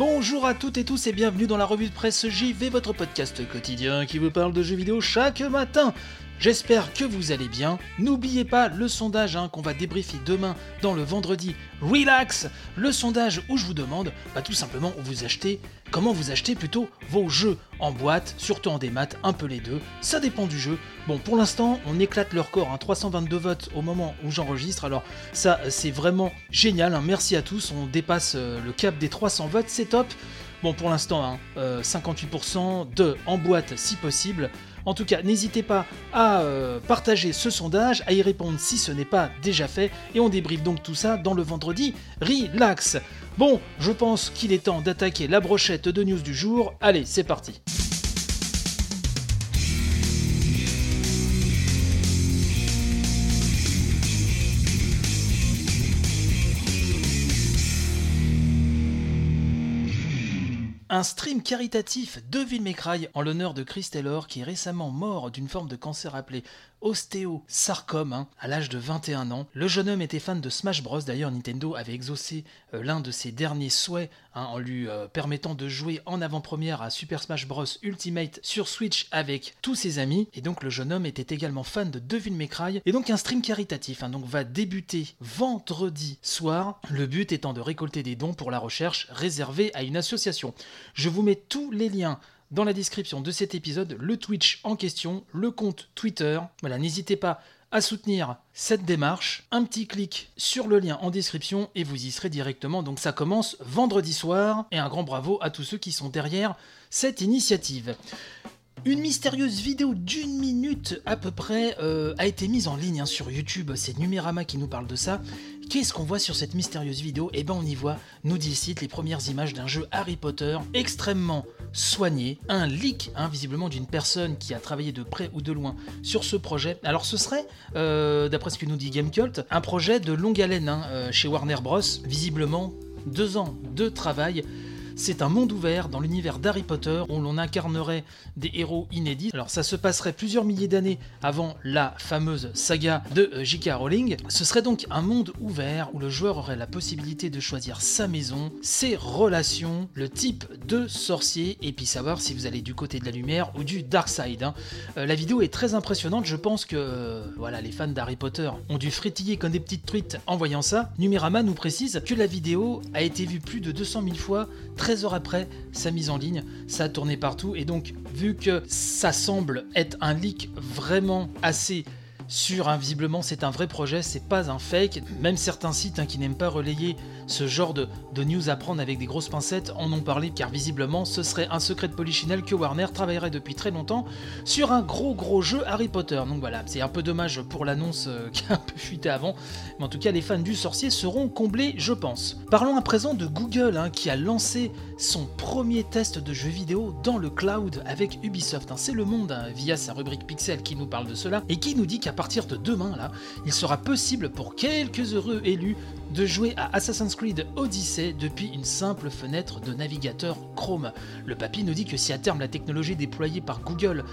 Bonjour à toutes et tous et bienvenue dans la revue de presse JV, votre podcast quotidien qui vous parle de jeux vidéo chaque matin. J'espère que vous allez bien. N'oubliez pas le sondage hein, qu'on va débriefer demain dans le vendredi Relax, le sondage où je vous demande bah, tout simplement vous achetez, comment vous achetez plutôt vos jeux en boîte, surtout en démat, un peu les deux, ça dépend du jeu. Bon, pour l'instant, on éclate le record, hein, 322 votes au moment où j'enregistre, alors ça c'est vraiment génial, hein. merci à tous, on dépasse euh, le cap des 300 votes, c'est top. Bon, pour l'instant, hein, euh, 58% de en boîte si possible. En tout cas, n'hésitez pas à euh, partager ce sondage, à y répondre si ce n'est pas déjà fait, et on débriefe donc tout ça dans le vendredi relax. Bon, je pense qu'il est temps d'attaquer la brochette de news du jour. Allez, c'est parti. Un stream caritatif de Villemecraille en l'honneur de Chris Taylor qui est récemment mort d'une forme de cancer appelée ostéosarcome hein, à l'âge de 21 ans. Le jeune homme était fan de Smash Bros. D'ailleurs, Nintendo avait exaucé euh, l'un de ses derniers souhaits hein, en lui euh, permettant de jouer en avant-première à Super Smash Bros. Ultimate sur Switch avec tous ses amis. Et donc, le jeune homme était également fan de Devil May Cry. Et donc, un stream caritatif hein, donc, va débuter vendredi soir. Le but étant de récolter des dons pour la recherche réservée à une association. Je vous mets tous les liens dans la description de cet épisode, le Twitch en question, le compte Twitter. Voilà, n'hésitez pas à soutenir cette démarche. Un petit clic sur le lien en description et vous y serez directement. Donc ça commence vendredi soir et un grand bravo à tous ceux qui sont derrière cette initiative. Une mystérieuse vidéo d'une minute à peu près euh, a été mise en ligne hein, sur YouTube. C'est Numérama qui nous parle de ça. Qu'est-ce qu'on voit sur cette mystérieuse vidéo Eh ben on y voit, nous dit site, les premières images d'un jeu Harry Potter extrêmement soigné, un leak hein, visiblement d'une personne qui a travaillé de près ou de loin sur ce projet. Alors ce serait, euh, d'après ce que nous dit Gamecult, un projet de longue haleine hein, euh, chez Warner Bros. Visiblement deux ans de travail c'est un monde ouvert dans l'univers d'Harry Potter où l'on incarnerait des héros inédits. Alors ça se passerait plusieurs milliers d'années avant la fameuse saga de euh, J.K. Rowling. Ce serait donc un monde ouvert où le joueur aurait la possibilité de choisir sa maison, ses relations, le type de sorcier et puis savoir si vous allez du côté de la lumière ou du dark side. hein. Euh, la vidéo est très impressionnante, je pense que euh, voilà, les fans d'Harry Potter ont dû frétiller comme des petites truites en voyant ça. Numérama nous précise que la vidéo a été vue plus de 200 000 fois 13 heures après sa mise en ligne, ça a partout. Et donc vu que ça semble être un leak vraiment assez sûr, hein, visiblement c'est un vrai projet, c'est pas un fake. Même certains sites hein, qui n'aiment pas relayer ce genre de, news à prendre avec des grosses pincettes en ont parlé car visiblement ce serait un secret de polichinelle que Warner travaillerait depuis très longtemps sur un gros gros jeu Harry Potter. Donc voilà, c'est un peu dommage pour l'annonce euh, qui a un peu fuité avant, mais en tout cas les fans du sorcier seront comblés je pense. Parlons à présent de Google hein, qui a lancé son premier test de jeu vidéo dans le cloud avec Ubisoft. C'est le monde via sa rubrique Pixel qui nous parle de cela et qui nous dit qu'à partir de demain là, il sera possible pour quelques heureux élus de jouer à Assassin's Creed Odyssey depuis une simple fenêtre de navigateur Chrome. Le papy nous dit que si à terme la technologie déployée par Google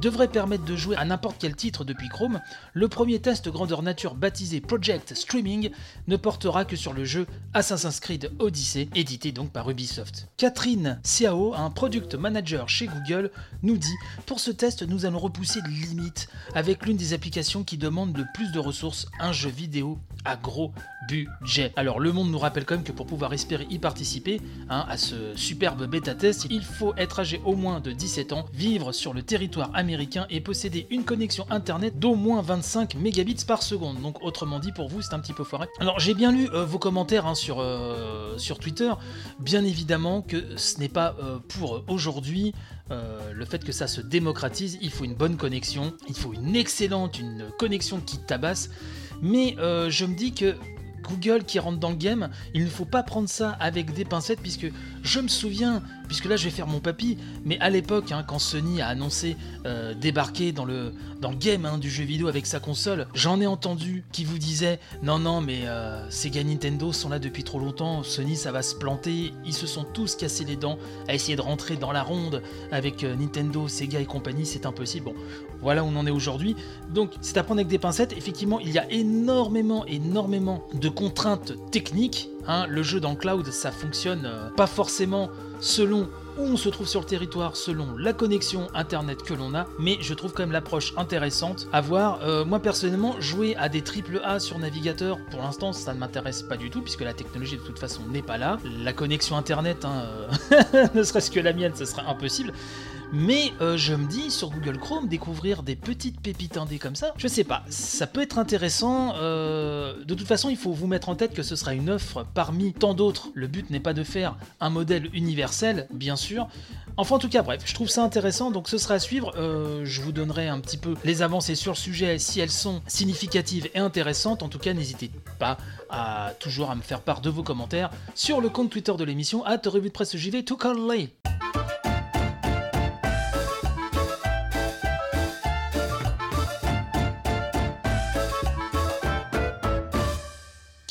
devrait permettre de jouer à n'importe quel titre depuis Chrome, le premier test grandeur nature baptisé Project Streaming ne portera que sur le jeu Assassin's Creed Odyssey, édité donc par Ubisoft. Catherine Ciao, un product manager chez Google, nous dit Pour ce test, nous allons repousser les limites avec l'une des applications qui demande le plus de ressources, un jeu vidéo à gros budget. Alors le monde nous rappelle quand même que pour pouvoir espérer y participer hein, à ce superbe bêta test, il faut être âgé au moins de 17 ans, vivre sur le territoire américain et posséder une connexion internet d'au moins 25 mégabits par seconde. Donc autrement dit pour vous c'est un petit peu foiré. Alors j'ai bien lu euh, vos commentaires hein, sur, euh, sur Twitter. Bien évidemment que ce n'est pas euh, pour aujourd'hui le fait que ça se démocratise, il faut une bonne connexion, il faut une excellente, une connexion qui tabasse. Mais je me dis que Google qui rentre dans le game, il ne faut pas prendre ça avec des pincettes puisque je me souviens, puisque là je vais faire mon papy, mais à l'époque hein, quand Sony a annoncé euh, débarquer dans le, dans le game hein, du jeu vidéo avec sa console, j'en ai entendu qui vous disaient non non mais euh, Sega Nintendo sont là depuis trop longtemps, Sony ça va se planter, ils se sont tous cassés les dents à essayer de rentrer dans la ronde avec euh, Nintendo, Sega et compagnie, c'est impossible. Bon, voilà où on en est aujourd'hui. Donc c'est à prendre avec des pincettes, effectivement il y a énormément énormément de contraintes techniques. Hein. Le jeu dans cloud, ça fonctionne euh, pas forcément selon où on se trouve sur le territoire, selon la connexion internet que l'on a, mais je trouve quand même l'approche intéressante à voir. Euh, moi personnellement, jouer à des triple A sur navigateur, pour l'instant, ça ne m'intéresse pas du tout, puisque la technologie de toute façon n'est pas là. La connexion internet, hein, euh, ne serait-ce que la mienne, ce serait impossible. Mais euh, je me dis sur Google Chrome découvrir des petites pépites indées comme ça, je sais pas, ça peut être intéressant. euh, de toute façon, il faut vous mettre en tête que ce sera une offre parmi tant d'autres. Le but n'est pas de faire un modèle universel, bien sûr. Enfin, en tout cas, bref, je trouve ça intéressant, donc ce sera à suivre. Euh, je vous donnerai un petit peu les avancées sur le sujet si elles sont significatives et intéressantes. En tout cas, n'hésitez pas à toujours à me faire part de vos commentaires sur le compte Twitter de l'émission, at revue de presse JV, tout.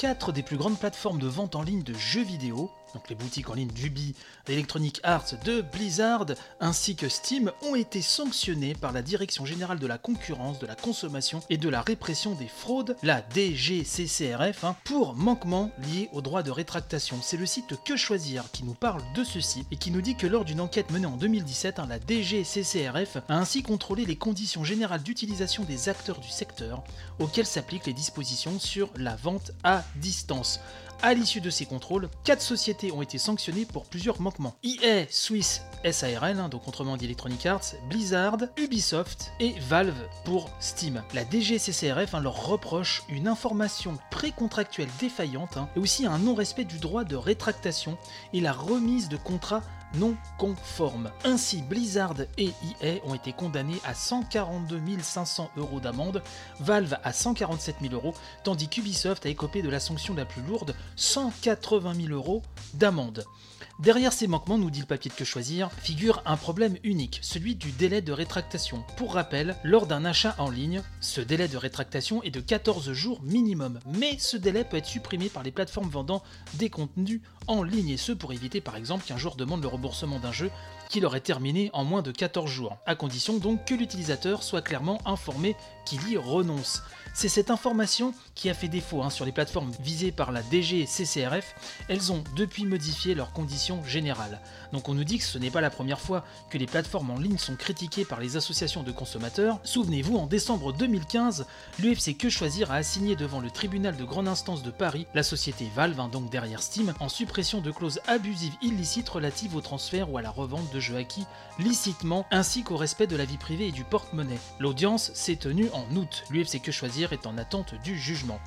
Quatre des plus grandes plateformes de vente en ligne de jeux vidéo, donc les boutiques en ligne d'Ubi, d'Electronic Arts, de Blizzard, ainsi que Steam, ont été sanctionnées par la Direction générale de la concurrence, de la consommation et de la répression des fraudes, la DGCCRF, hein, pour manquement liés au droit de rétractation. C'est le site Que Choisir qui nous parle de ceci et qui nous dit que lors d'une enquête menée en 2017, hein, la DGCCRF a ainsi contrôlé les conditions générales d'utilisation des acteurs du secteur auxquelles s'appliquent les dispositions sur la vente à distance. À l'issue de ces contrôles, quatre sociétés ont été sanctionnées pour plusieurs manquements. EA Swiss SARL, hein, donc autrement dit Electronic Arts, Blizzard, Ubisoft et Valve pour Steam. La DGCCRF hein, leur reproche une information précontractuelle défaillante hein, et aussi un non-respect du droit de rétractation et la remise de contrats non conformes. Ainsi, Blizzard et EA ont été condamnés à 142 500 euros d'amende, Valve à 147 000 euros, tandis qu'Ubisoft a écopé de la sanction la plus lourde, 180 000 euros d'amende. Derrière ces manquements, nous dit le papier de que choisir, figure un problème unique, celui du délai de rétractation. Pour rappel, lors d'un achat en ligne, ce délai de rétractation est de 14 jours minimum, mais ce délai peut être supprimé par les plateformes vendant des contenus en ligne, et ce pour éviter par exemple qu'un joueur demande le remboursement d'un jeu qu'il aurait terminé en moins de 14 jours, à condition donc que l'utilisateur soit clairement informé qu'il y renonce. C'est cette information qui a fait défaut hein, sur les plateformes visées par la DG CCRF. Elles ont depuis modifié leurs conditions générales. Donc on nous dit que ce n'est pas la première fois que les plateformes en ligne sont critiquées par les associations de consommateurs. Souvenez-vous, en décembre 2015, l'UFC Que Choisir a assigné devant le tribunal de grande instance de Paris la société Valve, hein, donc derrière Steam, en suppression de clauses abusives illicites relatives au transfert ou à la revente de jeux acquis licitement, ainsi qu'au respect de la vie privée et du porte-monnaie. L'audience s'est tenue en août. L'UFC Que Choisir est en attente du jugement.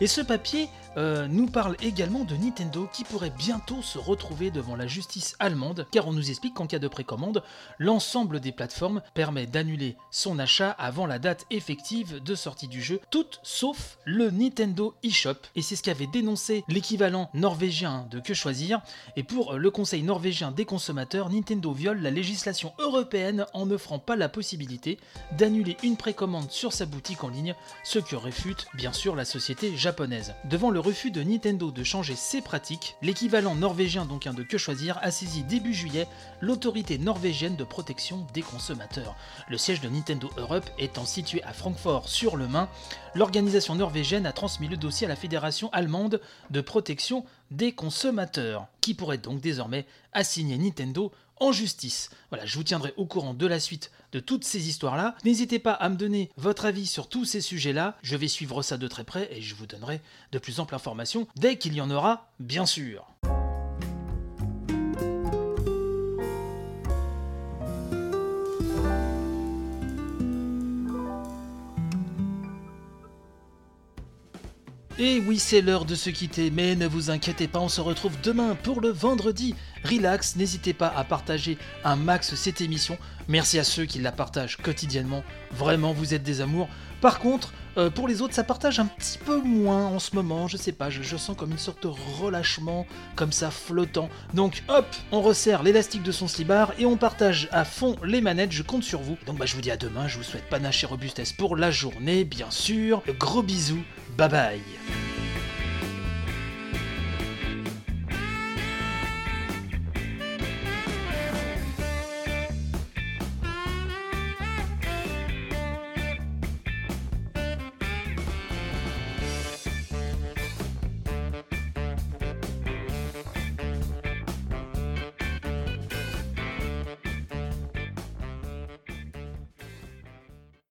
Et ce papier euh, nous parle également de Nintendo qui pourrait bientôt se retrouver devant la justice allemande, car on nous explique qu'en cas de précommande, l'ensemble des plateformes permet d'annuler son achat avant la date effective de sortie du jeu, toutes sauf le Nintendo eShop. Et c'est ce qu'avait dénoncé l'équivalent norvégien de Que Choisir. Et pour le Conseil norvégien des consommateurs, Nintendo viole la législation européenne en n'offrant pas la possibilité d'annuler une précommande sur sa boutique en ligne, ce que réfute bien sûr la société japonaise. Devant le refus de Nintendo de changer ses pratiques, l'équivalent norvégien donc un de Que Choisir a saisi début juillet l'autorité norvégienne de protection des consommateurs. Le siège de Nintendo Europe étant situé à Francfort sur le Main, l'organisation norvégienne a transmis le dossier à la Fédération allemande de protection des consommateurs, qui pourrait donc désormais assigner Nintendo en justice. Voilà, je vous tiendrai au courant de la suite de toutes ces histoires-là. N'hésitez pas à me donner votre avis sur tous ces sujets-là. Je vais suivre ça de très près et je vous donnerai de plus amples informations dès qu'il y en aura, bien sûr. Et oui, c'est l'heure de se quitter, mais ne vous inquiétez pas, on se retrouve demain pour le vendredi. Relax, n'hésitez pas à partager un max cette émission. Merci à ceux qui la partagent quotidiennement. Vraiment, vous êtes des amours. Par contre, Euh, pour les autres, ça partage un petit peu moins en ce moment, je sais pas, je, je sens comme une sorte de relâchement, comme ça flottant. Donc hop, on resserre l'élastique de son slibard et on partage à fond les manettes, je compte sur vous. Donc bah je vous dis à demain, je vous souhaite panache et robustesse pour la journée, bien sûr. Gros bisous, bye bye